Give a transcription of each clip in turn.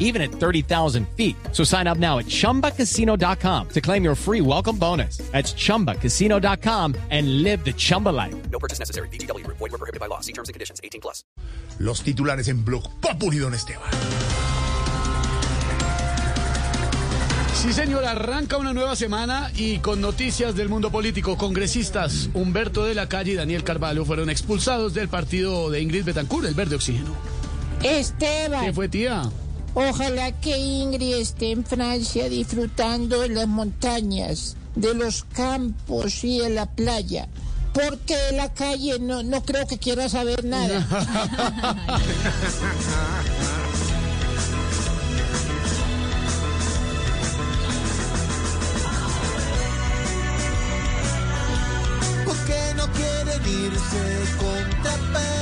even at 30,000 feet. So sign up now at chumbacasino.com to claim your free welcome bonus. That's chumbacasino.com and live the Chumba life. No purchase necessary. BGW. Void were prohibited by law. See terms and conditions. 18 plus. Los titulares en Blog Populi, don Esteban. Sí, señor, arranca una nueva semana y con noticias del mundo político. Congresistas Humberto de la Calle y Daniel Carvalho fueron expulsados del partido de Ingrid Betancourt, el Verde Oxígeno. ¿Qué Esteban, fue, tía? Ojalá que Ingrid esté en Francia disfrutando de las montañas, de los campos y de la playa. Porque de la calle no, no creo que quiera saber nada. ¿Por qué no quieren irse contra Petro?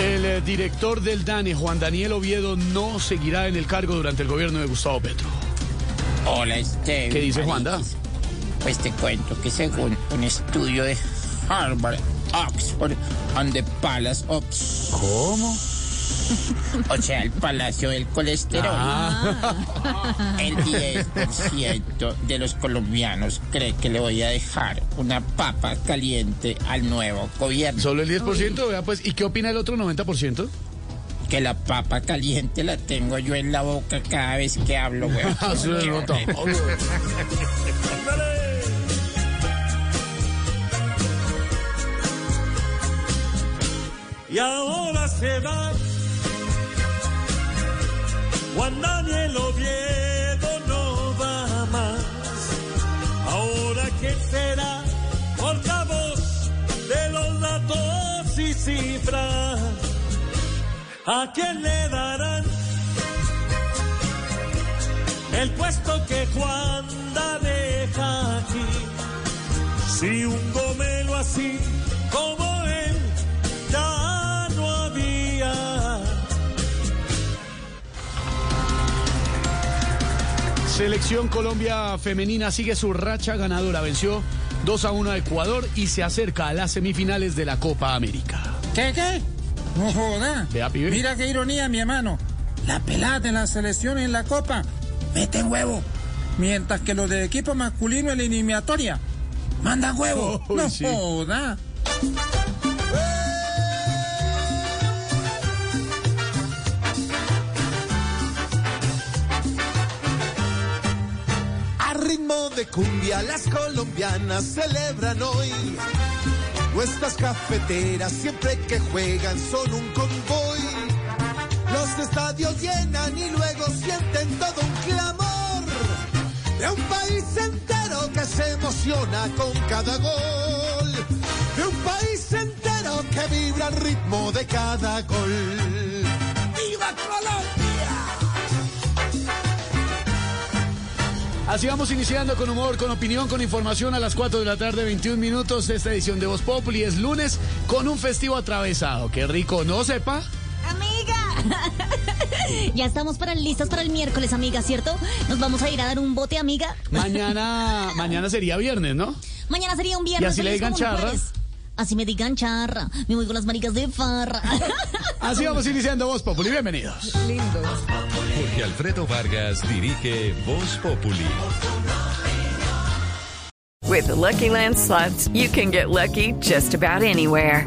El eh, director del DANE, Juan Daniel Oviedo, no seguirá en el cargo durante el gobierno de Gustavo Petro. Hola, Esteban. ¿Qué dice Juanda? Pues te cuento que según un estudio de Harvard, Oxford, and the Palace of... ¿Cómo? O sea, el Palacio del Colesterol. Ah. El 10% de los colombianos cree que le voy a dejar una papa caliente al nuevo gobierno. Solo el 10%, vea pues. ¿Y qué opina el otro 90%? Que la papa caliente la tengo yo en la boca cada vez que hablo, güey. Ah, y ahora se va. Datos y cifras. ¿A quién le darán el puesto que Juan deja aquí? Si un gomelo así como él ya no había. Selección Colombia femenina sigue su racha ganadora. Venció 2 a 1 a Ecuador y se acerca a las semifinales de la Copa América. ¿Qué, qué? No joda. Mira qué ironía, mi hermano. La pelada de la selección en la copa meten huevo. Mientras que los del equipo masculino en la eliminatoria mandan huevo. No sí. joda. De cumbia las colombianas celebran hoy. Nuestras cafeteras siempre que juegan son un convoy. Los estadios llenan y luego sienten todo un clamor. De un país entero que se emociona con cada gol. De un país entero que vibra al ritmo de cada gol. Así vamos iniciando con humor, con opinión, con información a las 4 de la tarde, 21 minutos. Esta edición de Voz Populi es lunes con un festivo atravesado. Qué rico, ¿no sepa? ¡Amiga! ya estamos para listas para el miércoles, amiga, ¿cierto? Nos vamos a ir a dar un bote, amiga. Mañana, mañana sería viernes, ¿no? Mañana sería un viernes. ¿Y así le digan como un charra? jueves. Así me digan charra. Me voy con las maricas de farra. Así vamos iniciando Voz Populi. Bienvenidos. Jorge Alfredo Vargas dirige Voz Populi. With the Lucky Land slots, you can get lucky just about anywhere.